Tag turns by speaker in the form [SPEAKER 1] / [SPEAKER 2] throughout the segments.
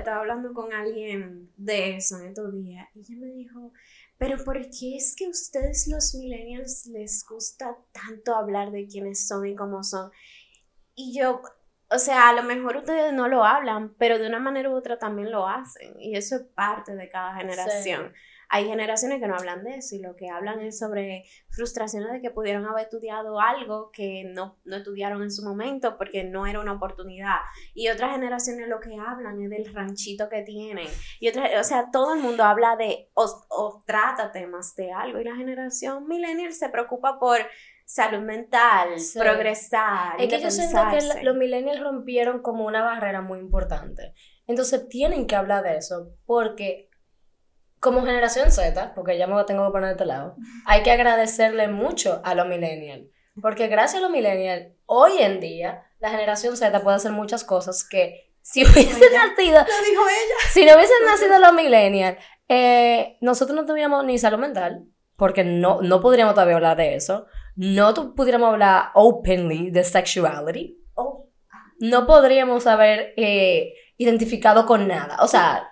[SPEAKER 1] estaba hablando con alguien de eso en estos días y ella me dijo, pero ¿por qué es que a ustedes los millennials les gusta tanto hablar de quiénes son y cómo son? Y yo, o sea, a lo mejor ustedes no lo hablan, pero de una manera u otra también lo hacen. Y eso es parte de cada generación. Hay generaciones que no hablan de eso y lo que hablan es sobre frustraciones de que pudieron haber estudiado algo que no, no estudiaron en su momento porque no era una oportunidad. Y otras generaciones lo que hablan es del ranchito que tienen. Y otra, o sea, todo el mundo habla de o, trata temas de algo. Y la generación millennial se preocupa por salud mental, progresar.
[SPEAKER 2] Es que yo siento que los millennials rompieron como una barrera muy importante. Entonces tienen que hablar de eso porque como generación Z, porque ya me lo tengo que poner de este lado, hay que agradecerle mucho a los millennials. Porque gracias a los millennials, hoy en día, la generación Z puede hacer muchas cosas que si hubiesen nacido.
[SPEAKER 1] Lo dijo ella.
[SPEAKER 2] Si no hubiesen nacido los millennials, eh, nosotros no tuviéramos ni salud mental, porque no, no podríamos todavía hablar de eso. No pudiéramos hablar openly de sexuality. Oh. No podríamos haber eh, identificado con nada. O sea,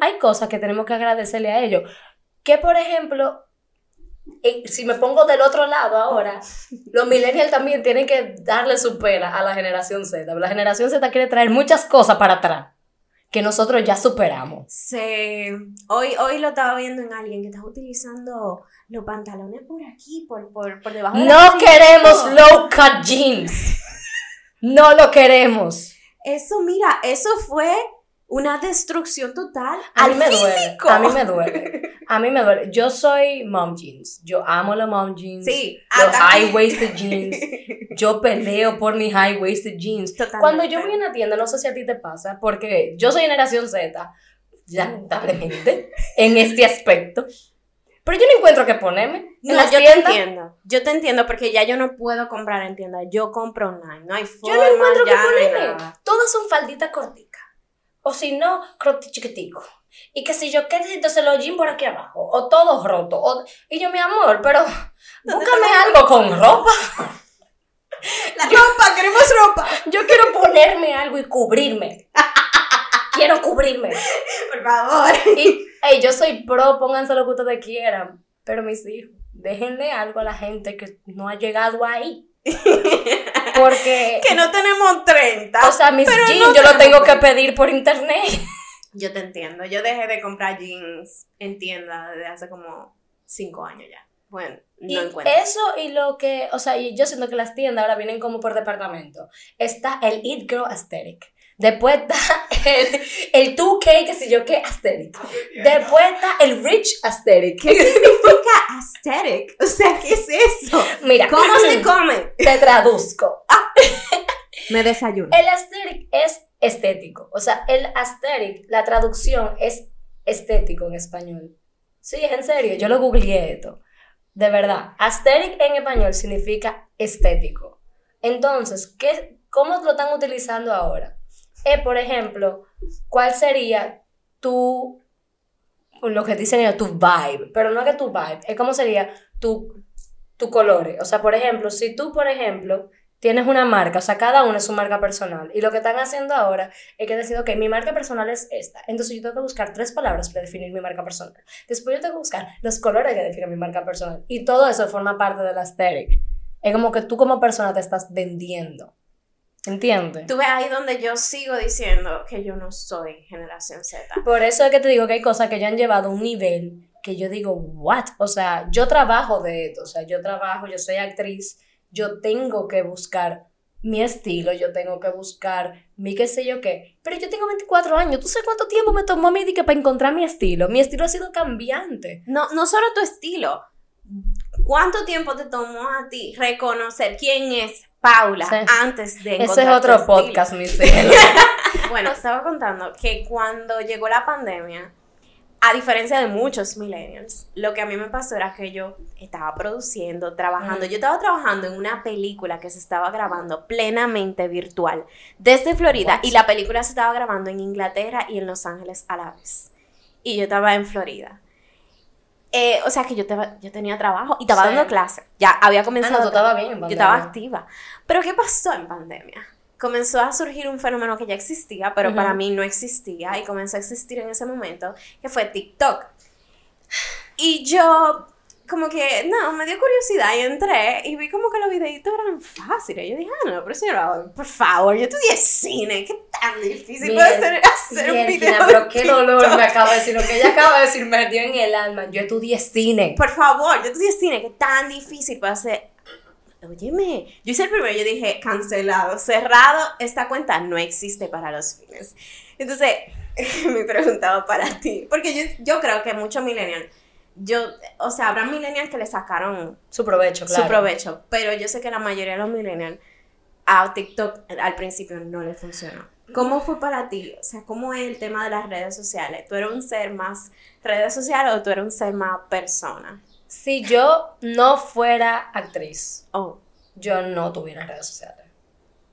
[SPEAKER 2] hay cosas que tenemos que agradecerle a ellos. Que, por ejemplo, eh, si me pongo del otro lado ahora, los millennials también tienen que darle su pena a la generación Z. La generación Z quiere traer muchas cosas para atrás que nosotros ya superamos.
[SPEAKER 1] Sí. Hoy, hoy lo estaba viendo en alguien que estaba utilizando los pantalones por aquí, por, por, por debajo
[SPEAKER 2] de No queremos low cut jeans. No lo queremos.
[SPEAKER 1] Eso, mira, eso fue una destrucción total
[SPEAKER 2] a mí me Duele, a mí me duele. A mí me duele. Yo soy mom jeans. Yo amo los mom jeans.
[SPEAKER 1] Sí.
[SPEAKER 2] Los high waisted jeans. Yo peleo por mis high waisted jeans. Cuando yo voy a una tienda, no sé si a ti te pasa, porque yo soy generación Z, lamentablemente, en este aspecto. Pero yo no encuentro qué ponerme.
[SPEAKER 1] No, yo te entiendo. Yo te entiendo porque ya yo no puedo comprar en tienda. Yo compro online. No hay forma.
[SPEAKER 2] Yo no encuentro qué ponerme. Todas son falditas cortitas o si no, crop chiquitico. Y que si yo, ¿qué entonces los jeans por aquí abajo? O todo roto. O, y yo, mi amor, pero búscame algo con ropa.
[SPEAKER 1] La ropa, queremos ropa.
[SPEAKER 2] Yo quiero ponerme algo y cubrirme. quiero cubrirme.
[SPEAKER 1] Por favor.
[SPEAKER 2] Y, hey, yo soy pro, pónganse lo que ustedes quieran. Pero mis hijos, déjenle algo a la gente que no ha llegado ahí. Porque.
[SPEAKER 1] que no tenemos 30.
[SPEAKER 2] O sea, mis jeans yo lo tengo que pedir por internet.
[SPEAKER 1] Yo te entiendo. Yo dejé de comprar jeans en tienda desde hace como 5 años ya. Bueno, no y encuentro.
[SPEAKER 2] Eso y lo que. O sea, yo siento que las tiendas ahora vienen como por departamento. Está el Eat Girl Aesthetic. Después está el, el 2K, qué sé yo qué, aesthetic. Después está el rich aesthetic.
[SPEAKER 1] ¿Qué significa aesthetic? O sea, ¿qué es eso?
[SPEAKER 2] Mira,
[SPEAKER 1] ¿cómo se come?
[SPEAKER 2] Te traduzco.
[SPEAKER 1] Me desayuno.
[SPEAKER 2] El aesthetic es estético. O sea, el aesthetic, la traducción es estético en español. Sí, es en serio, yo lo googleé esto. De verdad, aesthetic en español significa estético. Entonces, ¿qué, ¿cómo lo están utilizando ahora? Es, por ejemplo, cuál sería tu, lo que dicen ellos, tu vibe, pero no que tu vibe, es como sería tu, tu colores. O sea, por ejemplo, si tú, por ejemplo, tienes una marca, o sea, cada uno es su marca personal. Y lo que están haciendo ahora es que decir, ok, mi marca personal es esta. Entonces yo tengo que buscar tres palabras para definir mi marca personal. Después yo tengo que buscar los colores que definen mi marca personal. Y todo eso forma parte de la aesthetic. Es como que tú como persona te estás vendiendo. ¿Entiendes?
[SPEAKER 1] Tú ves ahí donde yo sigo diciendo que yo no soy generación Z.
[SPEAKER 2] Por eso es que te digo que hay cosas que ya han llevado a un nivel que yo digo, ¿what? O sea, yo trabajo de esto, o sea, yo trabajo, yo soy actriz, yo tengo que buscar mi estilo, yo tengo que buscar mi qué sé yo qué. Pero yo tengo 24 años, ¿tú sabes cuánto tiempo me tomó a mí para encontrar mi estilo? Mi estilo ha sido cambiante.
[SPEAKER 1] No, no solo tu estilo. ¿Cuánto tiempo te tomó a ti reconocer quién es Paula antes de
[SPEAKER 2] Ese es otro podcast, mi
[SPEAKER 1] Bueno, estaba contando que cuando llegó la pandemia, a diferencia de muchos millennials, lo que a mí me pasó era que yo estaba produciendo, trabajando. Mm. Yo estaba trabajando en una película que se estaba grabando plenamente virtual desde Florida y la película se estaba grabando en Inglaterra y en Los Ángeles a la vez. Y yo estaba en Florida. Eh, o sea que yo, yo tenía trabajo y estaba dando clase. Ya había comenzado.
[SPEAKER 2] Ah, no, tú bien
[SPEAKER 1] Yo estaba activa. Pero ¿qué pasó en pandemia? comenzó a surgir un fenómeno que ya existía, pero para mí no existía y comenzó a existir en ese momento, que fue TikTok. Y yo, como que, no, me dio curiosidad y entré y vi como que los videitos eran fáciles. Yo dije, ah, no, pero señora, por favor, yo estudié cine, ¿qué tan difícil
[SPEAKER 2] Miel-
[SPEAKER 1] puede ser hacer un video?
[SPEAKER 2] Pero qué dolor me acaba de decir. Lo que ella acaba de decir me dio en el alma. Yo estudié cine.
[SPEAKER 1] Por favor, yo estudié cine, ¿qué tan difícil puede ser? Óyeme, yo hice el primero, yo dije, cancelado, cerrado, esta cuenta no existe para los fines. Entonces, me preguntaba para ti, porque yo, yo creo que muchos millennials, yo, o sea, habrá millennials que le sacaron
[SPEAKER 2] Su provecho, claro.
[SPEAKER 1] su provecho, pero yo sé que la mayoría de los millennials a TikTok al principio no le funcionó. ¿Cómo fue para ti? O sea, ¿cómo es el tema de las redes sociales? ¿Tú eres un ser más redes sociales o tú eres un ser más persona?
[SPEAKER 2] Si yo no fuera actriz,
[SPEAKER 1] Oh,
[SPEAKER 2] yo no tuviera redes sociales.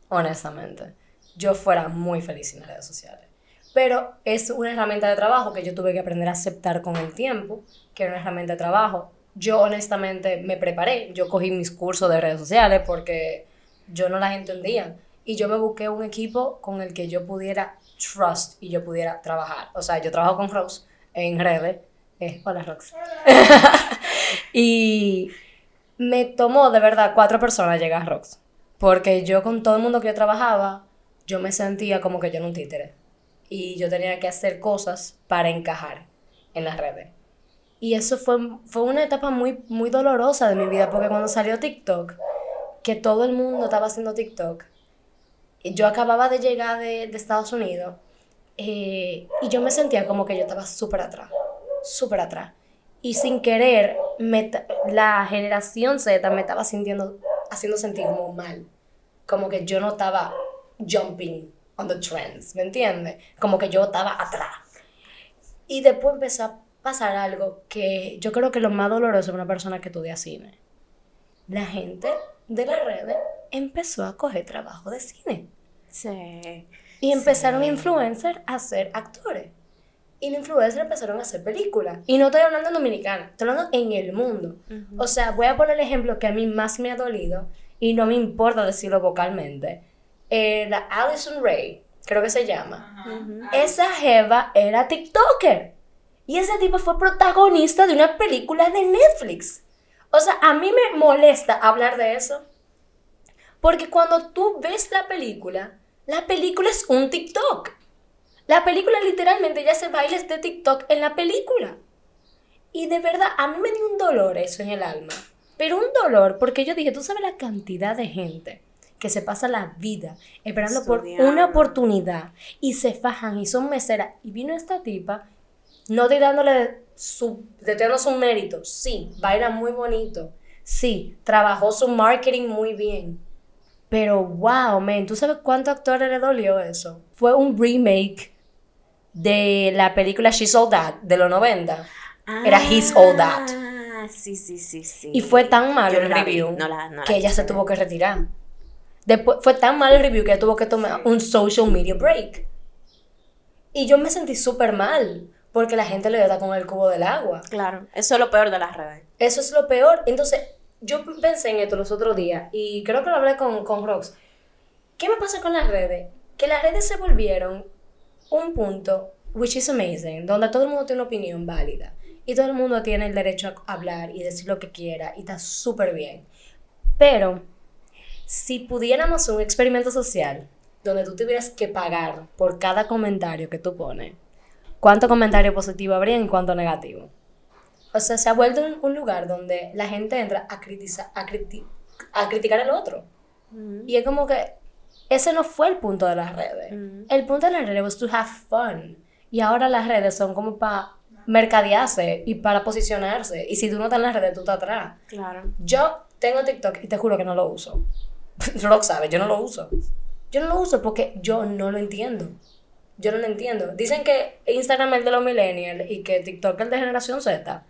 [SPEAKER 2] Honestamente. Yo fuera muy feliz sin las redes sociales. Pero es una herramienta de trabajo que yo tuve que aprender a aceptar con el tiempo, que era una herramienta de trabajo. Yo honestamente me preparé, yo cogí mis cursos de redes sociales porque yo no las entendía. Y yo me busqué un equipo con el que yo pudiera trust y yo pudiera trabajar. O sea, yo trabajo con Rose en redes. Eh, hola, Rox. y me tomó de verdad cuatro personas llegar a Rox. Porque yo con todo el mundo que yo trabajaba, yo me sentía como que yo era un títere. Y yo tenía que hacer cosas para encajar en las redes. Y eso fue, fue una etapa muy, muy dolorosa de mi vida, porque cuando salió TikTok, que todo el mundo estaba haciendo TikTok, yo acababa de llegar de, de Estados Unidos, eh, y yo me sentía como que yo estaba súper atrás, súper atrás. Y sin querer, la generación Z me estaba sintiendo, haciendo sentir como mal. Como que yo no estaba jumping on the trends, ¿me entiendes? Como que yo estaba atrás. Y después empezó a pasar algo que yo creo que lo más doloroso de una persona que estudia cine. La gente de las redes empezó a coger trabajo de cine.
[SPEAKER 1] sí.
[SPEAKER 2] Y empezaron
[SPEAKER 1] Sí.
[SPEAKER 2] influencers a ser actores. Y los influencers empezaron a hacer películas. Y no estoy hablando en dominicana, estoy hablando en el mundo.
[SPEAKER 1] Ujú.
[SPEAKER 2] O sea, voy a poner el ejemplo que a mí más me ha dolido y no me importa decirlo vocalmente. Eh, la Alison Ray, creo que se llama.
[SPEAKER 1] Ujú.
[SPEAKER 2] Esa jeva era TikToker. Y ese tipo fue protagonista de una película de Netflix. O sea, a mí me molesta hablar de eso. Porque cuando tú ves la película, la película es un TikTok. La película literalmente ya hace bailes de TikTok en la película. Y de verdad, a mí me dio un dolor eso en el alma. Pero un dolor porque yo dije, tú sabes la cantidad de gente que se pasa la vida esperando por una oportunidad y se fajan y son meseras. Y vino esta tipa, no estoy dándole su, dando su mérito. Sí, baila muy bonito. Sí, trabajó su marketing muy bien. Pero wow, man, ¿tú sabes cuánto actores le dolió eso? Fue un remake de la película She's All That de los 90. Era His All That.
[SPEAKER 1] Ah, sí, sí, sí, sí.
[SPEAKER 2] Y fue tan malo el
[SPEAKER 1] vi,
[SPEAKER 2] review
[SPEAKER 1] no la- no la
[SPEAKER 2] que ella se tuvo que retirar. Después fue tan malo el review que tuvo que tomar un social media break. Y yo me sentí súper mal porque la gente le da con el cubo del agua.
[SPEAKER 1] Claro, eso es lo peor de las redes.
[SPEAKER 2] Eso es lo peor. Entonces, yo pensé en esto los otros días y creo que lo hablé con, con Rox. ¿Qué me pasa con las redes? Que las redes se volvieron un punto, which is amazing, donde todo el mundo tiene una opinión válida y todo el mundo tiene el derecho a hablar y decir lo que quiera y está súper bien. Pero, si pudiéramos un experimento social donde tú tuvieras que pagar por cada comentario que tú pones, ¿cuánto comentario positivo habría y cuánto negativo? O sea, se ha vuelto un, un lugar donde la gente entra a, critiza- a, criti- a criticar al otro.
[SPEAKER 1] Ujú.
[SPEAKER 2] Y es como que ese no fue el punto de las redes.
[SPEAKER 1] Ujú.
[SPEAKER 2] El punto de las redes was to have fun. Y ahora las redes son como para mercadearse y para posicionarse. Y si tú no estás en las redes, tú estás atrás.
[SPEAKER 1] Claro.
[SPEAKER 2] Yo tengo TikTok y te juro que no lo uso. Rock sabe, yo no lo uso. Yo no lo uso porque yo no lo entiendo. Yo no lo entiendo. Dicen que Instagram es el de los millennials y que TikTok es el de generación Z.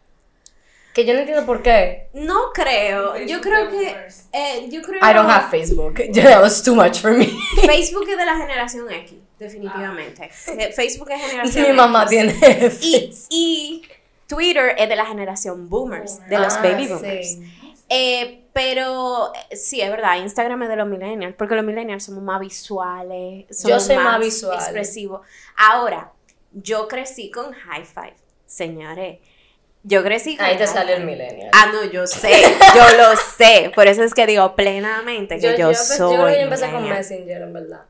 [SPEAKER 2] Que yo no entiendo por qué.
[SPEAKER 1] No creo. Yo creo que. eh, yo creo
[SPEAKER 2] I don't have Facebook. That was too much for me.
[SPEAKER 1] Facebook es de la generación X, definitivamente. Eh, Facebook es generación
[SPEAKER 2] Mi mamá
[SPEAKER 1] X.
[SPEAKER 2] tiene
[SPEAKER 1] Y, y Twitter es de la generación boomers, de los
[SPEAKER 2] Ah,
[SPEAKER 1] baby
[SPEAKER 2] sí.
[SPEAKER 1] boomers. Eh, pero eh, sí, es verdad, Instagram es de los millennials, porque los millennials somos más visuales, somos
[SPEAKER 2] Yo soy más visual.
[SPEAKER 1] expresivos. Ahora, yo crecí con High Five, señores. Yo crecí con
[SPEAKER 2] Ahí te salió el millennial.
[SPEAKER 1] Ah, no, yo sé, yo lo sé. Por eso es que digo plenamente que yo, soy.
[SPEAKER 2] yo creo que yo empecé con. Messenger, en verdad.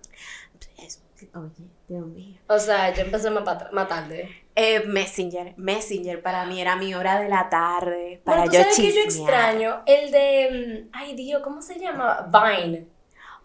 [SPEAKER 1] Es- Oye, Dios mío.
[SPEAKER 2] O sea, yo empecé más, más tarde.
[SPEAKER 1] Eh, Messenger, Messenger para mí era mi hora de la tarde para
[SPEAKER 2] Bueno, tú
[SPEAKER 1] yo
[SPEAKER 2] sabes que yo extraño el de. mm, Ay, Dios, ¿cómo se llama? Vine.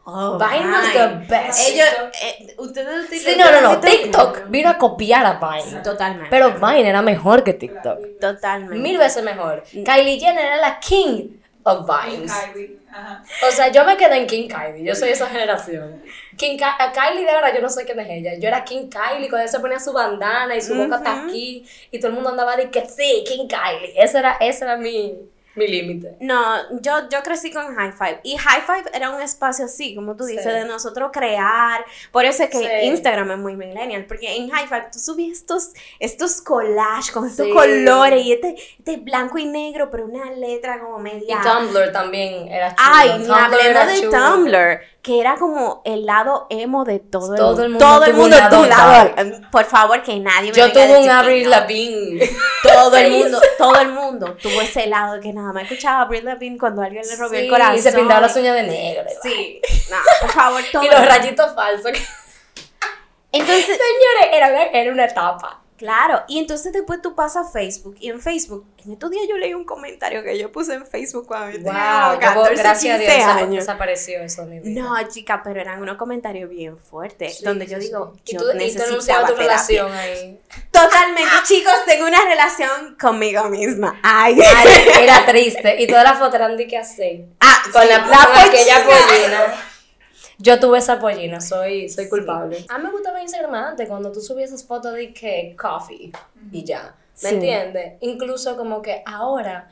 [SPEAKER 1] Oh,
[SPEAKER 2] Vine was the best.
[SPEAKER 1] Ellos, eh, ustedes
[SPEAKER 2] Sí, no, no, no. TikTok vino a copiar a Vine.
[SPEAKER 1] Totalmente.
[SPEAKER 2] Pero Vine era mejor que TikTok.
[SPEAKER 1] Totalmente.
[SPEAKER 2] Mil veces mejor. Kylie Jenner era la king of Vines.
[SPEAKER 3] Kylie. Ajá.
[SPEAKER 2] O sea, yo me quedé en King Kylie. Yo soy esa generación. King a Kylie, de verdad, yo no sé quién es ella. Yo era King Kylie cuando ella se ponía su bandana y su boca hasta
[SPEAKER 1] Ujú.
[SPEAKER 2] aquí. Y todo el mundo andaba de que sí, King Kylie. Ese era, ese era mi, mi límite.
[SPEAKER 1] No, yo, yo crecí con High Five. Y High Five era un espacio así, como tú dices,
[SPEAKER 2] Sí.
[SPEAKER 1] de nosotros crear. Por eso es que
[SPEAKER 2] Sí.
[SPEAKER 1] Instagram es muy millennial. Porque en High Five tú subías estos, estos collages con estos
[SPEAKER 2] Sí.
[SPEAKER 1] colores y este, este blanco y negro, pero una letra como
[SPEAKER 2] Y
[SPEAKER 1] media.
[SPEAKER 2] Tumblr también era chulo.
[SPEAKER 1] Ay,
[SPEAKER 2] Tumblr era
[SPEAKER 1] de
[SPEAKER 2] chulo.
[SPEAKER 1] Tumblr, que era como el lado emo de todo,
[SPEAKER 2] Todo
[SPEAKER 1] el
[SPEAKER 2] el
[SPEAKER 1] mundo.
[SPEAKER 2] mundo
[SPEAKER 1] Todo el mundo
[SPEAKER 2] lado
[SPEAKER 1] un lado.
[SPEAKER 2] dark.
[SPEAKER 1] Por favor, que nadie me
[SPEAKER 2] Yo tuve un Avril
[SPEAKER 1] no.
[SPEAKER 2] Lavigne.
[SPEAKER 1] Todo el mundo, todo el mundo tuvo ese lado que nada más escuchaba a Avril Lavigne cuando alguien le robió el corazón.
[SPEAKER 2] Y se pintaba las uñas de negro.
[SPEAKER 1] Sí, no, por favor, todo.
[SPEAKER 2] Y los rayitos falsos.
[SPEAKER 1] Entonces,
[SPEAKER 2] Señores, era una, era una etapa.
[SPEAKER 1] Claro, y entonces después tú pasas a Facebook y en Facebook, en estos días yo leí un comentario que yo puse en Facebook cuando tenía
[SPEAKER 2] Wow,
[SPEAKER 1] como 14,
[SPEAKER 2] gracias a Dios
[SPEAKER 1] 15
[SPEAKER 2] desa-
[SPEAKER 1] años.
[SPEAKER 2] desapareció eso de mi vida.
[SPEAKER 1] No, chica, pero eran unos comentarios bien fuertes,
[SPEAKER 2] Sí,
[SPEAKER 1] donde
[SPEAKER 2] sí,
[SPEAKER 1] yo
[SPEAKER 2] sí.
[SPEAKER 1] digo, yo
[SPEAKER 2] tú,
[SPEAKER 1] necesitaba
[SPEAKER 2] tu
[SPEAKER 1] terapia.
[SPEAKER 2] relación ahí.
[SPEAKER 1] Totalmente, chicos, tengo una relación conmigo misma. Ay,
[SPEAKER 2] Ay, era triste. Y todas las fotos eran de que así.
[SPEAKER 1] ah,
[SPEAKER 2] Con,
[SPEAKER 1] sí,
[SPEAKER 2] la, con aquella
[SPEAKER 1] pollina.
[SPEAKER 2] Yo tuve esa pollina, soy, soy culpable. A mí me gustaba Instagram antes, cuando tú subías esas fotos de que coffee y ya. ¿Me
[SPEAKER 1] Sí.
[SPEAKER 2] entiendes? Incluso como que ahora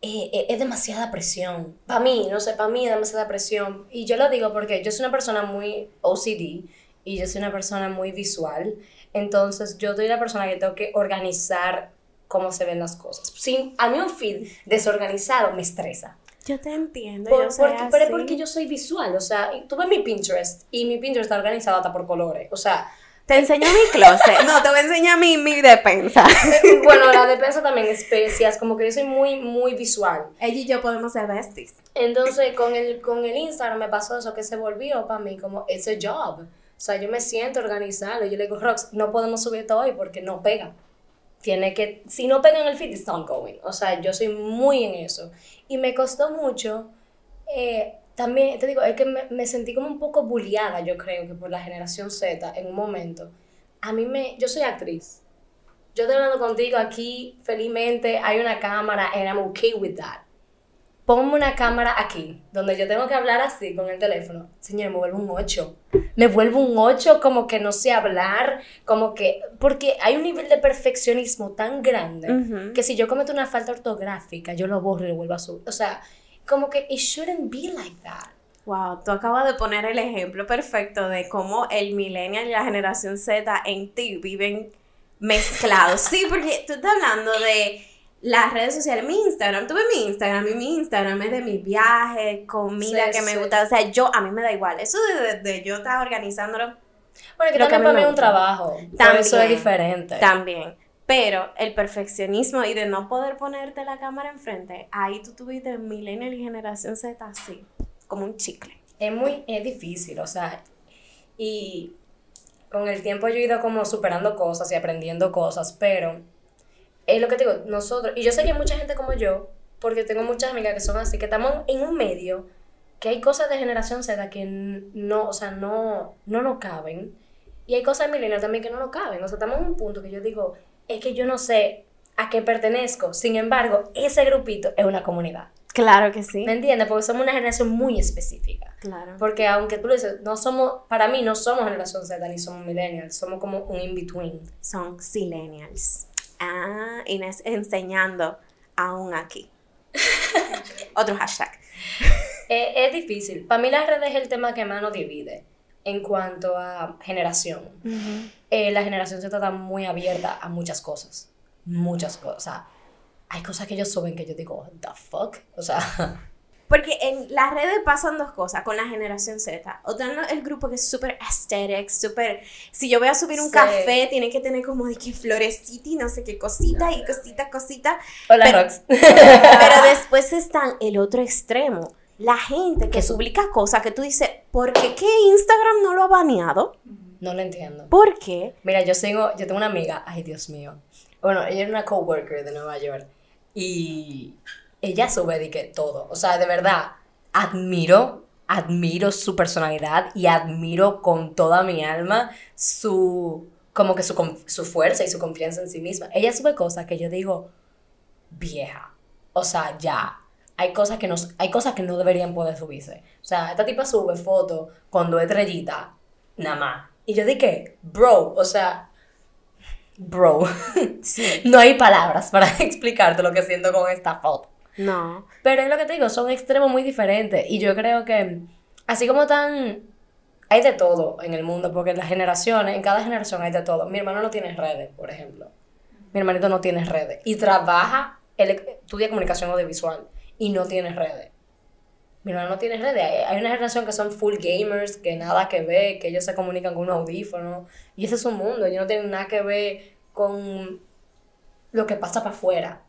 [SPEAKER 2] eh, eh, es demasiada presión. Para mí, no sé, para mí es demasiada presión. Y yo lo digo porque yo soy una persona muy OCD y yo soy una persona muy visual. Entonces, yo soy la persona que tengo que organizar cómo se ven las cosas. Sin, a mí un feed desorganizado me estresa.
[SPEAKER 1] Yo te entiendo,
[SPEAKER 2] Por-
[SPEAKER 1] yo soy
[SPEAKER 2] porque, pero es porque yo soy visual, o sea, y tuve mi Pinterest y mi Pinterest está organizado hasta por colores, o sea,
[SPEAKER 1] Te enseño mi closet. No, te voy a enseñar mi, mi despensa.
[SPEAKER 2] bueno, la despensa también especias, como que yo soy muy, muy visual.
[SPEAKER 1] Ella y yo podemos ser besties.
[SPEAKER 2] Entonces, con el, con el Instagram me pasó eso, que se volvió para mí como, it's a job. O sea, yo me siento organizado, yo le digo, Rox, no podemos subir esto hoy porque no pega. Tiene que, si no pega en el feed, it's not going. O sea, yo soy muy en eso. Y me costó mucho, eh, también, te digo, es que me, me sentí como un poco bulliada, yo creo, que por la generación Z en un momento. A mí me, yo soy actriz. Yo estoy hablando contigo aquí felizmente, hay una cámara, and I'm okay with that ponme una cámara aquí, donde yo tengo que hablar así con el teléfono. Señor, me vuelvo un 8. Me vuelvo un 8 como que no sé hablar, como que... Porque hay un nivel de perfeccionismo tan grande que si yo cometo una falta ortográfica, yo lo borro y lo vuelvo a subir. O sea, como que it shouldn't be like that.
[SPEAKER 1] Wow, tú acabas de poner el ejemplo perfecto de cómo el millennial y la generación Z en ti viven mezclados. Sí, porque tú estás hablando de las redes sociales, mi Instagram, tuve mi Instagram y mi Instagram es de mis viajes, comida
[SPEAKER 2] Sí,
[SPEAKER 1] que me
[SPEAKER 2] sí.
[SPEAKER 1] gusta, o sea, yo, a mí me da igual, eso de, de- de yo estar organizándolo
[SPEAKER 2] Bueno, que también para mí es un trabajo. Por
[SPEAKER 1] También.
[SPEAKER 2] eso es diferente.
[SPEAKER 1] también. Pero el perfeccionismo y de no poder ponerte la cámara enfrente, ahí tú tuviste millennial y generación Z así, como un chicle.
[SPEAKER 2] es muy es difícil, o sea, y con el tiempo yo he ido como superando cosas y aprendiendo cosas, pero es lo que te digo, nosotros, y yo sé que hay mucha gente como yo, porque tengo muchas amigas que son así, que estamos en un medio, que hay cosas de generación Z que no, o sea, no, no nos caben, y hay cosas de millennial también que no nos caben, o sea, estamos en un punto que yo digo, es que yo no sé a qué pertenezco, sin embargo, ese grupito es una comunidad,
[SPEAKER 1] Claro que sí.
[SPEAKER 2] ¿me entiendes? Porque somos una generación muy específica.
[SPEAKER 1] Claro.
[SPEAKER 2] Porque aunque tú lo dices, no somos, para mí no somos generación Z ni somos millennials, somos como un in-between.
[SPEAKER 1] son silenials. Ah, Inés enseñando aún aquí. Otro hashtag.
[SPEAKER 2] Eh, es difícil. Para mí las redes es el tema que más nos divide en cuanto a generación. Eh, la generación Z está muy abierta a muchas cosas. Muchas cosas. O sea, hay cosas que ellos suben que yo digo, the fuck, o sea,
[SPEAKER 1] Porque en las redes pasan dos cosas con la generación Z. O tengo el grupo que es súper aesthetic, súper... Si yo voy a subir un
[SPEAKER 2] Sí.
[SPEAKER 1] café, tiene que tener como de que florecita y no sé qué cosita y cosita, cosita.
[SPEAKER 2] hola
[SPEAKER 1] Pero-
[SPEAKER 2] Rox.
[SPEAKER 1] Pero después está el otro extremo. La gente que publica cosas que tú dices, ¿por qué que Instagram no lo ha baneado?
[SPEAKER 2] No lo entiendo.
[SPEAKER 1] ¿Por qué?
[SPEAKER 2] Mira, yo tengo, yo tengo una amiga, ay Dios mío. Bueno, ella era una coworker de Nueva York y ella sube de que todo. O sea, de verdad, admiro, admiro su personalidad y admiro con toda mi alma su, como que su, su fuerza y su confianza en sí misma. Ella sube cosas que yo digo, vieja. O sea, ya. Hay cosas que no, hay cosas que no deberían poder subirse. O sea, esta tipa sube fotos con dos estrellitas, nada más. Y yo dije, bro, o sea, bro,
[SPEAKER 1] Sí.
[SPEAKER 2] no hay palabras para explicarte lo que siento con esta foto.
[SPEAKER 1] No.
[SPEAKER 2] Pero es lo que te digo, son extremos muy diferentes. Y yo creo que, así como tan. Hay de todo en el mundo, porque en las generaciones, en cada generación hay de todo. Mi hermano no tiene redes, por ejemplo. Mi hermanito no tiene redes. Y trabaja, él estudia comunicación audiovisual y no tiene redes. Mi hermano no tiene redes. Hay hay una generación que son full gamers, que nada que ver, que ellos se comunican con un audífono. Y ese es su mundo. Ellos no tienen nada que ver con lo que pasa para afuera.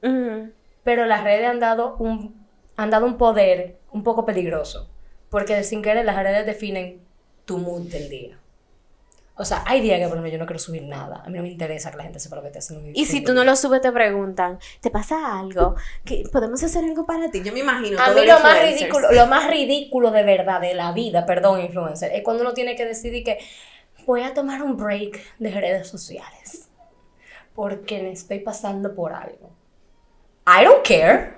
[SPEAKER 2] Pero las redes han dado un, han dado un poder un poco peligroso, porque sin querer las redes definen tu mood del día. O sea, hay días que por ejemplo yo no quiero subir nada, a mí no me interesa que la gente sepa lo que te haciendo.
[SPEAKER 1] Y si tú no lo subes, te preguntan, ¿te pasa algo? ¿Que ¿Podemos hacer algo para ti? Yo me imagino.
[SPEAKER 2] A mí lo más ridículo, lo más ridículo de verdad de la vida, perdón, influencer, es cuando uno tiene que decidir que voy a tomar un break de redes sociales porque me estoy pasando por algo. I don't care.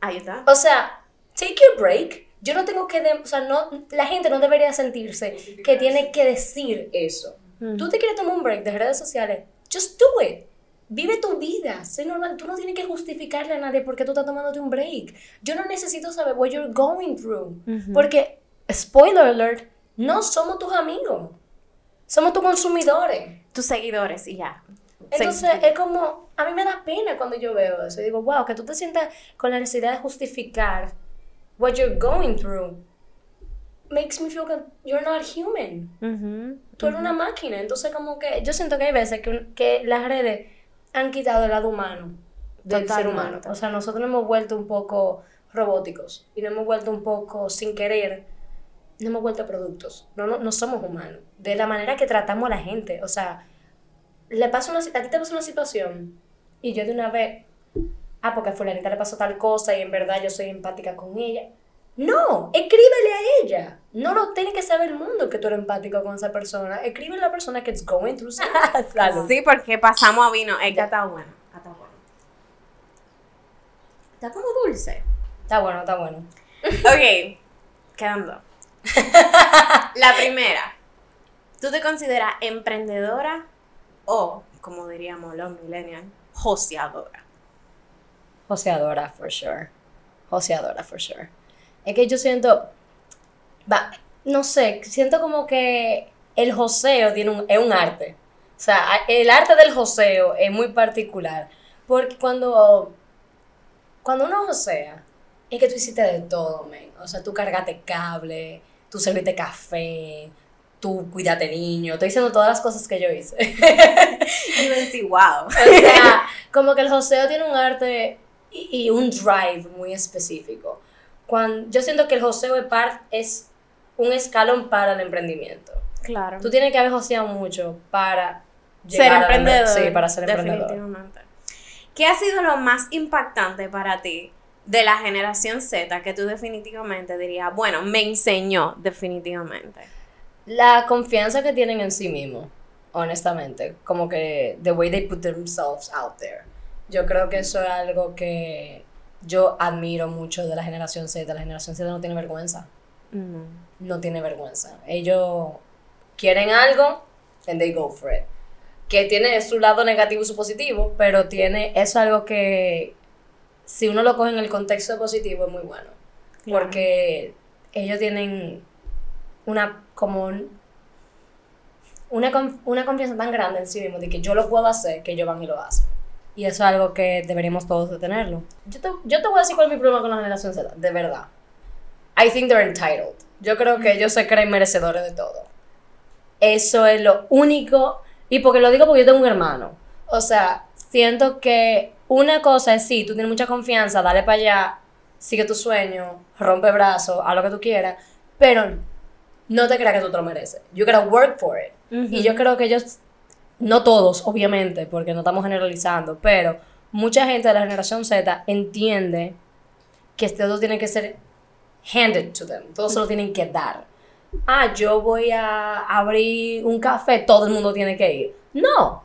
[SPEAKER 1] Ahí está.
[SPEAKER 2] O sea, take your break. Yo no tengo que, de- o sea, no, la gente no debería sentirse que tiene que decir eso.
[SPEAKER 1] Mm.
[SPEAKER 2] Tú te quieres tomar un break de redes sociales, just do it. Vive tu vida, sé normal. Tú no tienes que justificarle a nadie porque tú estás tomándote un break. Yo no necesito saber what you're going through. Porque, spoiler alert, no somos tus amigos. Somos tus consumidores.
[SPEAKER 1] Tus seguidores y ya.
[SPEAKER 2] Entonces
[SPEAKER 1] Sí.
[SPEAKER 2] es como, a mí me da pena cuando yo veo eso. Y digo, wow, que tú te sientas con la necesidad de justificar what you're going through. Makes me feel that you're not human.
[SPEAKER 1] Ujú.
[SPEAKER 2] Tú eres una máquina. Entonces como que yo siento que hay veces que, que las redes han quitado el lado humano del ser
[SPEAKER 1] Totalmente.
[SPEAKER 2] humano. O sea, nosotros nos hemos vuelto un poco robóticos y nos hemos vuelto un poco sin querer, nos hemos vuelto productos. No, no, no somos humanos. De la manera que tratamos a la gente. O sea, le pasa una, a ti te pasa una situación y yo de una vez, ah, porque a fulanita le pasó tal cosa y en verdad yo soy empática con ella. No, escríbele a ella. No lo tiene que saber el mundo que tú eres empático con esa persona. Escríbele a la persona que es going through.
[SPEAKER 1] Sí, porque pasamos a vino. Está buena. Está buena. Está como dulce.
[SPEAKER 2] Está bueno, está bueno.
[SPEAKER 1] Ok, quedando. La primera. ¿Tú te consideras emprendedora o, como diríamos los millennials, joseadora?
[SPEAKER 2] Joseadora, for sure. Joseadora, for sure. Es que yo siento, no sé, siento como que el joseo tiene un, es un arte. O sea, el arte del joseo es muy particular. Porque cuando, cuando uno josea, es que tú hiciste de todo, men. O sea, tú cargaste cable, tú serviste café, tú cuidaste niño. Estoy diciendo todas las cosas que yo hice.
[SPEAKER 1] Y yo decía, wow.
[SPEAKER 2] O sea, como que el joseo tiene un arte y, y un drive muy específico. Cuando, yo siento que el joseo es, un escalón para el emprendimiento.
[SPEAKER 1] Claro.
[SPEAKER 2] Tú tienes que haber joseado mucho para
[SPEAKER 1] ser
[SPEAKER 2] la-
[SPEAKER 1] emprendedor.
[SPEAKER 2] Sí, para ser emprendedor.
[SPEAKER 1] Definitivamente. ¿Qué ha sido lo más impactante para ti de la generación Z que tú definitivamente dirías, bueno, me enseñó definitivamente?
[SPEAKER 2] La confianza que tienen en sí mismos, honestamente. Como que the way they put themselves out there. Yo creo que eso es algo que yo admiro mucho de la generación Z. La generación Z no tiene vergüenza.
[SPEAKER 1] Mm.
[SPEAKER 2] no tiene vergüenza. Ellos quieren algo, and they go for it. Que tiene su lado negativo y su positivo, pero tiene, eso es algo que si uno lo coge en el contexto positivo es muy bueno.
[SPEAKER 1] Claro.
[SPEAKER 2] Porque ellos tienen una, como, un- una, una confianza tan grande en sí mismo de que yo lo puedo hacer, que ellos van y lo hacen. Y eso es algo que deberíamos todos de tenerlo. Yo te, yo te voy a decir cuál es mi problema con la generación Z, de verdad. I think they're entitled. Yo creo que ellos se creen merecedores de todo. Eso es lo único. Y porque lo digo porque yo tengo un hermano. O sea, siento que una cosa es sí, tú tienes mucha confianza, dale para allá, sigue tu sueño, rompe brazos, haz lo que tú quieras, pero no te creas que tú te lo mereces. You gotta work for it. Y yo creo que ellos, no todos, obviamente, porque no estamos generalizando, pero mucha gente de la generación Z entiende que todo tiene que ser handed to them, todo se lo tienen que dar. Ah, yo voy a abrir un café, todo el mundo tiene que ir. No,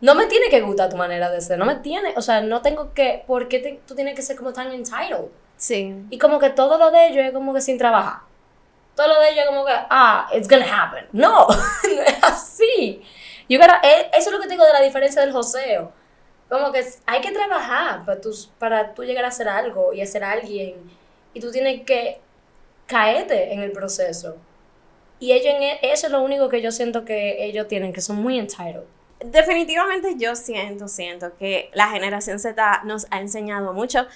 [SPEAKER 2] no me tiene que gustar tu manera de ser, no me tiene, o sea, no tengo que, ¿por qué tú tienes que ser como tan entitled?
[SPEAKER 1] Sí.
[SPEAKER 2] Y como que todo lo de ellos es como que sin trabajar. Todo lo de es como que, ah, it's gonna happen. No, no es así. You gotta, eh, eso es lo que te digo de la diferencia del joseo. Como que hay que trabajar para tú, para tú llegar a hacer algo y a ser alguien. Y tú tienes que caerte en el proceso. Y ellos e, eso es lo único que yo siento que ellos tienen, que son muy entitled.
[SPEAKER 1] Definitivamente yo siento, siento que la generación Z nos ha enseñado mucho,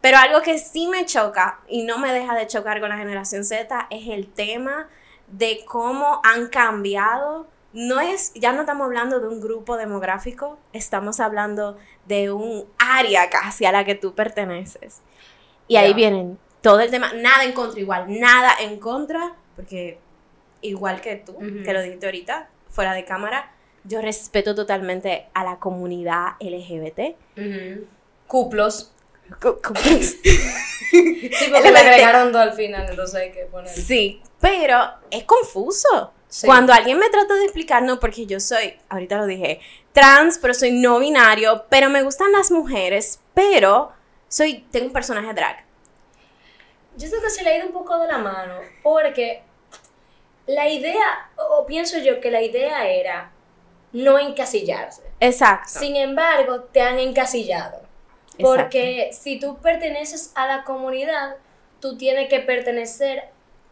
[SPEAKER 1] pero algo que sí me choca y no me deja de chocar con la generación Z es el tema de cómo han cambiado. No es, ya no estamos hablando de un grupo demográfico, estamos hablando de un área casi a la que tú perteneces. Y ahí vienen todo el tema, nada en contra, igual, nada en contra, porque igual que tú, que lo dijiste ahorita, fuera de cámara, yo respeto totalmente a la comunidad LGBT.
[SPEAKER 2] Cuplos. Sí, porque le agregaron todo al final, entonces hay que poner.
[SPEAKER 1] Sí, pero es confuso.
[SPEAKER 2] Sí.
[SPEAKER 1] Cuando alguien me trata de explicar, no, porque yo soy, ahorita lo dije, trans, pero soy no binario, pero me gustan las mujeres, pero soy, tengo un personaje drag.
[SPEAKER 2] Yo creo que se le ha ido un poco de la mano, porque la idea, o pienso yo que la idea era no encasillarse.
[SPEAKER 1] Exacto.
[SPEAKER 2] Sin embargo, te han encasillado. Porque si tú perteneces a la comunidad, tú tienes que pertenecer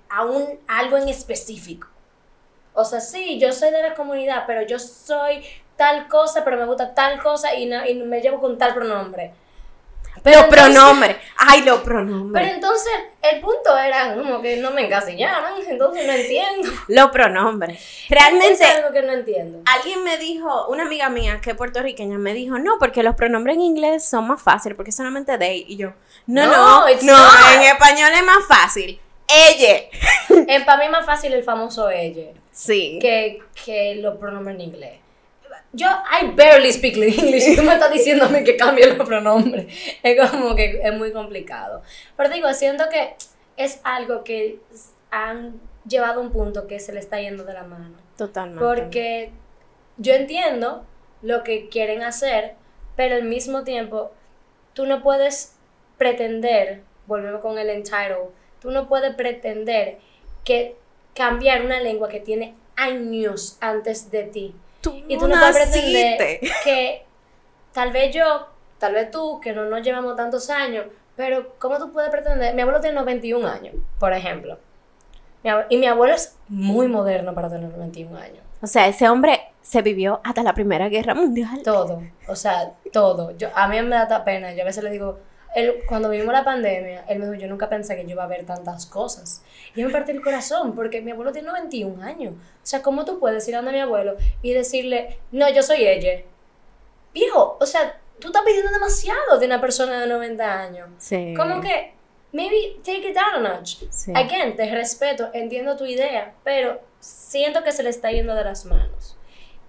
[SPEAKER 2] a un algo en específico. O sea, sí, yo soy de la comunidad, pero yo soy tal cosa, pero me gusta tal cosa y, y me llevo con tal pronombre.
[SPEAKER 1] Los
[SPEAKER 2] entonces-
[SPEAKER 1] pronombres. Ay, los
[SPEAKER 2] Pero
[SPEAKER 1] pronombres.
[SPEAKER 2] entonces el punto era como que no me encasillaron, entonces no entiendo.
[SPEAKER 1] Los pronombres. Realmente,
[SPEAKER 2] es algo que no entiendo.
[SPEAKER 1] alguien me dijo, una amiga mía que es puertorriqueña me dijo, no, porque los pronombres en inglés son más fáciles, porque solamente they. Y yo, no,
[SPEAKER 2] No,
[SPEAKER 1] no, no, en español es más fácil. Ella.
[SPEAKER 2] Para mí es más fácil el famoso ella
[SPEAKER 1] Sí.
[SPEAKER 2] que, que los pronombres en inglés. Yo, I barely speak English y tú me estás mí que cambie los pronombres. Es como que es muy complicado. Pero digo, siento que es algo que han llevado a un punto que se le está yendo de la mano.
[SPEAKER 1] Totalmente.
[SPEAKER 2] Porque yo entiendo lo que quieren hacer, pero al mismo tiempo tú no puedes pretender, volvemos con el entitled, tú no puedes pretender que cambiar una lengua que tiene años antes de ti.
[SPEAKER 1] Tú
[SPEAKER 2] Y tú no puedes pretender que tal vez yo, tal vez tú, que no nos llevamos tantos años, pero ¿cómo tú puedes pretender? Mi abuelo tiene 91 años, por ejemplo. Mi y mi abuelo es muy moderno para tener 91 años.
[SPEAKER 1] O sea, ese hombre se vivió hasta la Primera Guerra Mundial.
[SPEAKER 2] Todo, o sea, todo. Yo, a mí me da pena. Yo a veces le digo, él, cuando vivimos la pandemia, él me dijo, yo nunca pensé que yo iba a ver tantas cosas. Y me partió el corazón, porque mi abuelo tiene 91 años. O sea, ¿cómo tú puedes ir a donde mi abuelo y decirle, no, yo soy ella? Viejo, o sea, tú estás pidiendo demasiado de una persona de 90 años.
[SPEAKER 1] Sí.
[SPEAKER 2] Como que, maybe take it down a notch.
[SPEAKER 1] Sí.
[SPEAKER 2] Again, te respeto, entiendo tu idea, pero siento que se le está yendo de las manos.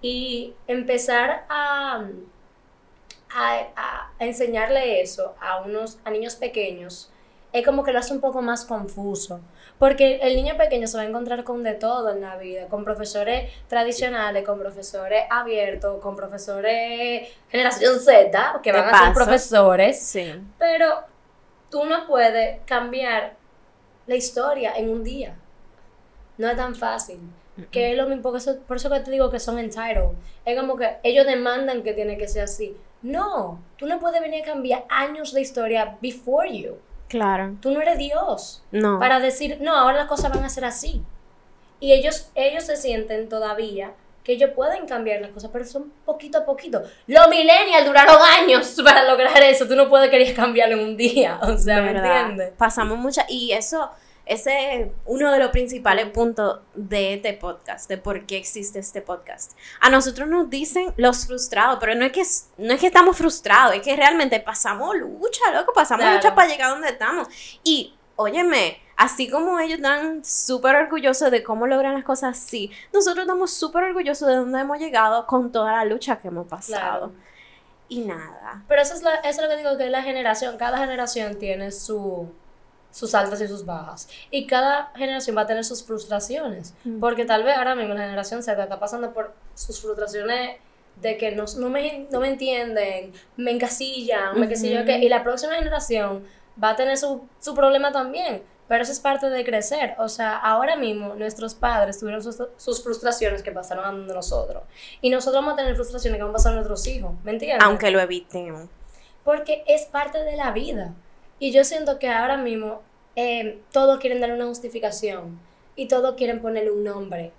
[SPEAKER 2] Y empezar a, a, a enseñarle eso a unos a niños pequeños es como que lo hace un poco más confuso. Porque el niño pequeño se va a encontrar con de todo en la vida, con profesores tradicionales, con profesores abiertos, con profesores generación Z, que van a ser profesores.
[SPEAKER 1] Sí.
[SPEAKER 2] Pero tú no puedes cambiar la historia en un día. No es tan fácil. Que es lo mismo, por eso, por eso que te digo que son entitled. Es como que ellos demandan que tiene que ser así. No, tú no puedes venir a cambiar años de historia before you.
[SPEAKER 1] Claro.
[SPEAKER 2] Tú no eres Dios
[SPEAKER 1] No.
[SPEAKER 2] para decir, no, ahora las cosas van a ser así. Y ellos, ellos se sienten todavía que ellos pueden cambiar las cosas, pero son poquito a poquito. Los millennials duraron años para lograr eso. Tú no puedes querer cambiarlo en un día. O sea, ¿me entiendes?
[SPEAKER 1] Pasamos mucha. Y eso, ese es uno de los principales puntos de este podcast, de por qué existe este podcast. A nosotros nos dicen los frustrados, pero no es que, no es que estamos frustrados, es que realmente pasamos lucha, loco, pasamos
[SPEAKER 2] Claro.
[SPEAKER 1] lucha para llegar a donde estamos. Y, óyeme, así como ellos están súper orgullosos de cómo logran las cosas así, nosotros estamos súper orgullosos de dónde hemos llegado con toda la lucha que hemos pasado.
[SPEAKER 2] Claro.
[SPEAKER 1] Y nada.
[SPEAKER 2] Pero eso es, la- eso es lo que digo, que es la generación, cada generación tiene su, sus altas y sus bajas. Y cada generación va a tener sus frustraciones.
[SPEAKER 1] Mm.
[SPEAKER 2] Porque tal vez ahora mismo la generación Z está pasando por sus frustraciones de que no, no, me, no me entienden, me encasillan, me qué sé yo
[SPEAKER 1] Ujú.
[SPEAKER 2] qué. Y la próxima generación va a tener su, su problema también. Pero eso es parte de crecer. O sea, ahora mismo nuestros padres tuvieron sus, sus frustraciones que pasaron a nosotros. Y nosotros vamos a tener frustraciones que van a pasar a nuestros hijos. ¿Me entiendes?
[SPEAKER 1] Aunque lo evitemos.
[SPEAKER 2] porque es parte de la vida. Y yo siento que ahora mismo eh, todos quieren darle una justificación y todos quieren ponerle un nombre.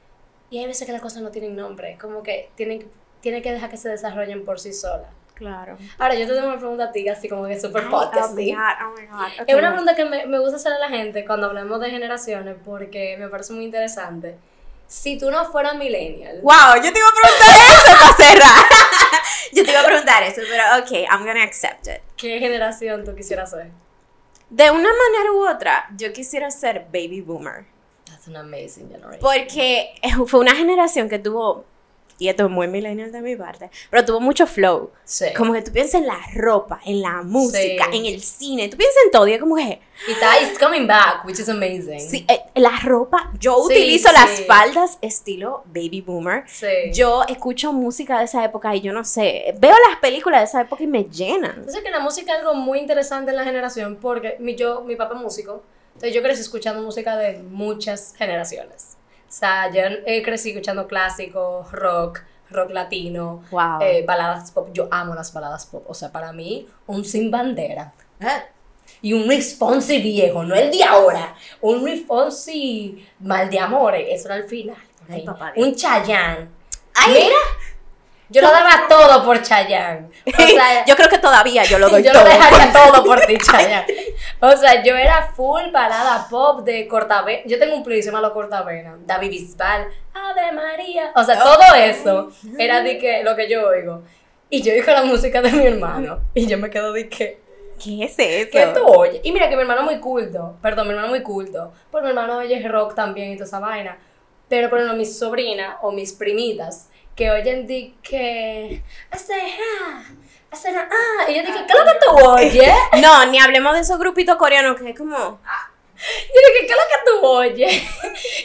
[SPEAKER 2] Y hay veces que las cosas no tienen nombre, como que tienen, tienen que dejar que se desarrollen por sí solas.
[SPEAKER 1] Claro.
[SPEAKER 2] Ahora, yo te tengo una pregunta a ti, así como que super
[SPEAKER 1] Ay,
[SPEAKER 2] podcast.
[SPEAKER 1] oh my. God, oh my God. Ok,
[SPEAKER 2] Es una pregunta que me, me gusta hacer a la gente cuando hablamos de generaciones porque me parece muy interesante. Si tú no fueras millennial,
[SPEAKER 1] Wow, yo te iba a preguntar eso para cerrar. yo te iba a preguntar eso, pero ok, I'm gonna accept it.
[SPEAKER 2] ¿qué generación tú quisieras ser?
[SPEAKER 1] De una manera u otra, yo quisiera ser baby boomer.
[SPEAKER 2] That's an amazing generation.
[SPEAKER 1] Porque fue una generación que tuvo, y esto es muy millennial de mi parte, pero tuvo mucho flow.
[SPEAKER 2] Sí.
[SPEAKER 1] Como que tú piensas en la ropa, en la música,
[SPEAKER 2] Sí.
[SPEAKER 1] en el cine, tú piensas en todo y es como que,
[SPEAKER 2] Y está, it's coming back, which is amazing.
[SPEAKER 1] sí, eh, la ropa, yo
[SPEAKER 2] Sí,
[SPEAKER 1] utilizo las faldas estilo baby boomer.
[SPEAKER 2] Sí.
[SPEAKER 1] Yo escucho música de esa época y yo no sé, veo las películas de esa época y me llenan.
[SPEAKER 2] Entonces que la música es algo muy interesante en la generación porque mi, yo, mi papá es músico, entonces yo crecí escuchando música de muchas generaciones. O sea, yo eh, crecí escuchando clásico, rock, rock latino,
[SPEAKER 1] Wow.
[SPEAKER 2] eh, baladas pop. Yo amo las baladas pop. O sea, para mí, un sin bandera. ¿eh? Y un responsi viejo, no el de ahora. Un responsi mal de amores. Eso era al final.
[SPEAKER 1] Ay, papá
[SPEAKER 2] un Chayanne.
[SPEAKER 1] Ay.
[SPEAKER 2] Mira, yo lo daba todo por Chayanne. O sea,
[SPEAKER 1] yo creo que todavía yo lo doy
[SPEAKER 2] yo
[SPEAKER 1] todo.
[SPEAKER 2] lo dejaría todo por ti, Chayanne. O sea, yo era full balada pop de Cortavena. Yo tengo un playlist llamado Cortavena. David Bisbal, Ave María. O sea, todo eso era de que, lo que yo oigo. Y yo oigo la música de mi hermano. Y yo me quedo de que,
[SPEAKER 1] ¿Qué es eso?
[SPEAKER 2] ¿qué tú oyes? Y mira que mi hermano es muy culto. Perdón, mi hermano es muy culto. Pues mi hermano oye rock también y toda esa vaina. Pero por ejemplo, mis sobrinas o mis primitas que oyen de que. Ah, ah. Y yo dije, ¿qué es lo que tú oyes?
[SPEAKER 1] No, ni hablemos de esos grupitos coreanos que es como.
[SPEAKER 2] Yo dije, ¿qué es lo que tú oyes?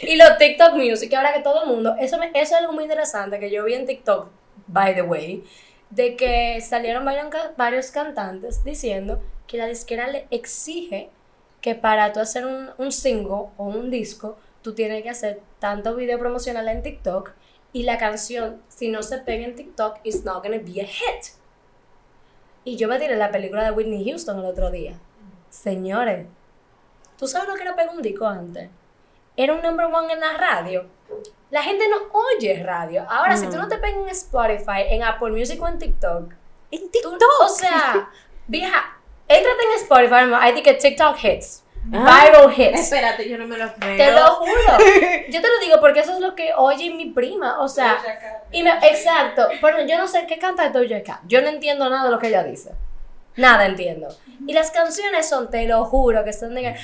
[SPEAKER 2] y los TikTok Music, ahora que todo el mundo, eso, me- eso es algo muy interesante que yo vi en TikTok, by the way, de que salieron varios, ca- varios cantantes diciendo que la disquera le exige que para tú hacer un, un single o un disco, tú tienes que hacer tanto video promocional en TikTok y la canción, si no se pega en TikTok, it's not gonna be a hit. Y yo me tiré la película de Whitney Houston el otro día. Señores, ¿Tú sabes lo que era pegar un disco antes? Era un number one en la radio. La gente no oye radio. Ahora, si tú no te pegas en Spotify, en Apple Music o en TikTok,
[SPEAKER 1] En
[SPEAKER 2] tú-
[SPEAKER 1] TikTok.
[SPEAKER 2] o sea, vieja, entrate en Spotify, think que TikTok hits.
[SPEAKER 1] Ah.
[SPEAKER 2] Viral hits.
[SPEAKER 1] Espérate, yo no me lo veo.
[SPEAKER 2] Te lo juro. Yo te lo digo porque eso es lo que oye mi prima. O sea, y me- exacto. Pero yo no sé qué canta Doja Cat. Yo no entiendo nada de lo que ella dice. Nada entiendo. Y las canciones son, te lo juro, que son de.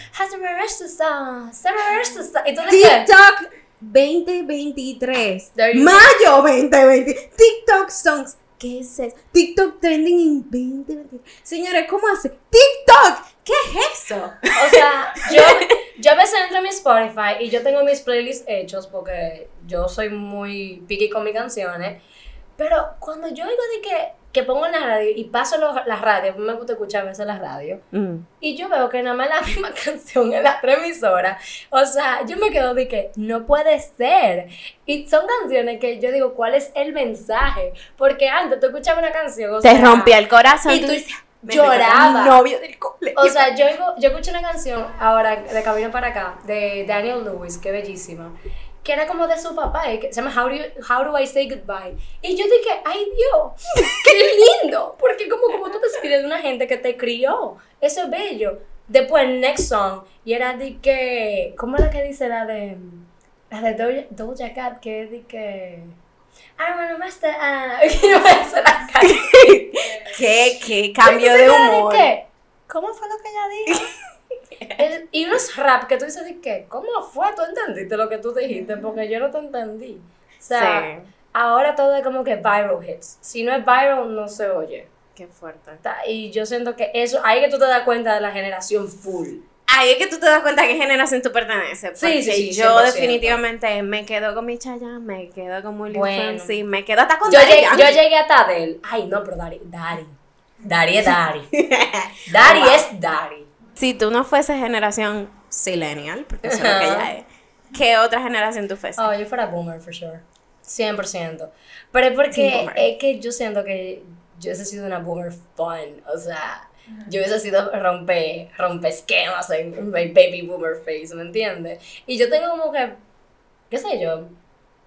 [SPEAKER 2] Y tú.
[SPEAKER 1] TikTok 2023.
[SPEAKER 2] There you
[SPEAKER 1] Mayo 2020. TikTok songs. ¿Qué es eso? TikTok trending en 2020. Señores, ¿cómo hace? TikTok. ¿Qué es eso?
[SPEAKER 2] O sea, yo, yo a veces entro a mi Spotify y yo tengo mis playlists hechos porque yo soy muy picky con mis canciones. Pero cuando yo oigo de que, que pongo en la radio y paso los- las radios, me gusta escuchar a veces las radios, y yo veo que nada más la misma canción en las tres emisoras. O sea, yo me quedo de que no puede ser. Y son canciones que yo digo, ¿cuál es el mensaje? Porque antes tú escuchabas una canción. O
[SPEAKER 1] Te
[SPEAKER 2] sea,
[SPEAKER 1] rompía el corazón.
[SPEAKER 2] y tú
[SPEAKER 1] dices, "Me recordó a
[SPEAKER 2] lloraba.
[SPEAKER 1] Mi novio del colegio.
[SPEAKER 2] O sea, yo, yo escuché una canción ahora de camino para acá de Daniel Lewis, que bellísima. Que era como de su papá, eh, que se llama How do, you- How do I Say Goodbye. Y yo dije, ay Dios, qué lindo, porque como, como tú te despides de una gente que te crió, eso es bello. Después, next song, y era de que, ¿cómo es la que dice la de, la de Doja, Doja Cat, que es de que... I wanna master, ah, que.
[SPEAKER 1] ¿Qué, qué cambio de
[SPEAKER 2] Pero ¿de
[SPEAKER 1] humor?
[SPEAKER 2] qué? ¿Cómo fue lo que ella dijo? El- y unos rap que tú dices de qué, ¿cómo fue? ¿Tú entendiste lo que tú dijiste? Porque yo no te entendí. O sea,
[SPEAKER 1] sí,
[SPEAKER 2] ahora todo es como que viral hits. Si no es viral, no se oye.
[SPEAKER 1] qué fuerte.
[SPEAKER 2] Y yo siento que eso, ahí que tú te das cuenta de la generación full.
[SPEAKER 1] Ahí es que tú te das cuenta a qué generación tú perteneces.
[SPEAKER 2] Sí, sí, sí,
[SPEAKER 1] yo
[SPEAKER 2] 100%.
[SPEAKER 1] definitivamente me quedo con mi Chayanne, me quedo con Willy
[SPEAKER 2] Bueno.
[SPEAKER 1] Fonsi, me quedo hasta con
[SPEAKER 2] Yo
[SPEAKER 1] Daddy
[SPEAKER 2] llegué, yo llegué hasta Adele. Ay, no, pero Dari, Dari. Dari es Dari. Dari es Dari.
[SPEAKER 1] Si tú no fueses generación Silenial, porque eso es lo que ella es, ¿qué otra generación tú fueses?
[SPEAKER 2] Oh, yo fuera boomer, for sure. 100%. Pero es porque es que yo siento que yo hubiese sido una boomer fun. O sea, yo hubiese sido rompe, rompe esquemas en mi baby boomer face, ¿me entiendes? Y yo tengo como que, qué sé yo,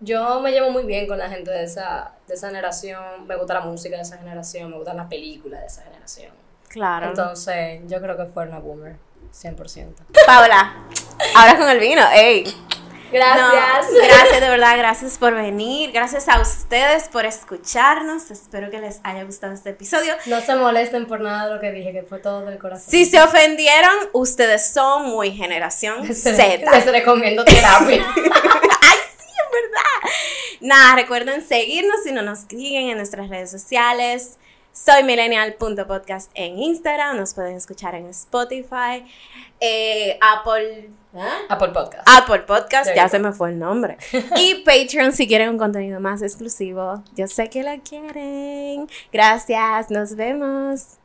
[SPEAKER 2] yo me llevo muy bien con la gente de esa, de esa generación. Me gusta la música de esa generación, me gustan las películas de esa generación.
[SPEAKER 1] Claro.
[SPEAKER 2] Entonces, yo creo que fuera una boomer, 100%.
[SPEAKER 1] Paola, ahora con el vino, ey.
[SPEAKER 2] Gracias.
[SPEAKER 1] No, gracias, de verdad, gracias por venir. Gracias a ustedes por escucharnos. Espero que les haya gustado este episodio.
[SPEAKER 2] No se molesten por nada de lo que dije, que fue todo del corazón.
[SPEAKER 1] Si se ofendieron, ustedes son muy generación Z.
[SPEAKER 2] Les recomiendo terapia.
[SPEAKER 1] Ay, sí, en verdad. Nada, recuerden seguirnos si no nos siguen en nuestras redes sociales. Soy millennial.podcast en Instagram. Nos pueden escuchar en Spotify, eh, Apple, ¿ah?
[SPEAKER 2] Apple Podcast.
[SPEAKER 1] Apple Podcast, ya se me fue el nombre. Y Patreon si quieren un contenido más exclusivo. Yo sé que lo quieren. Gracias, nos vemos.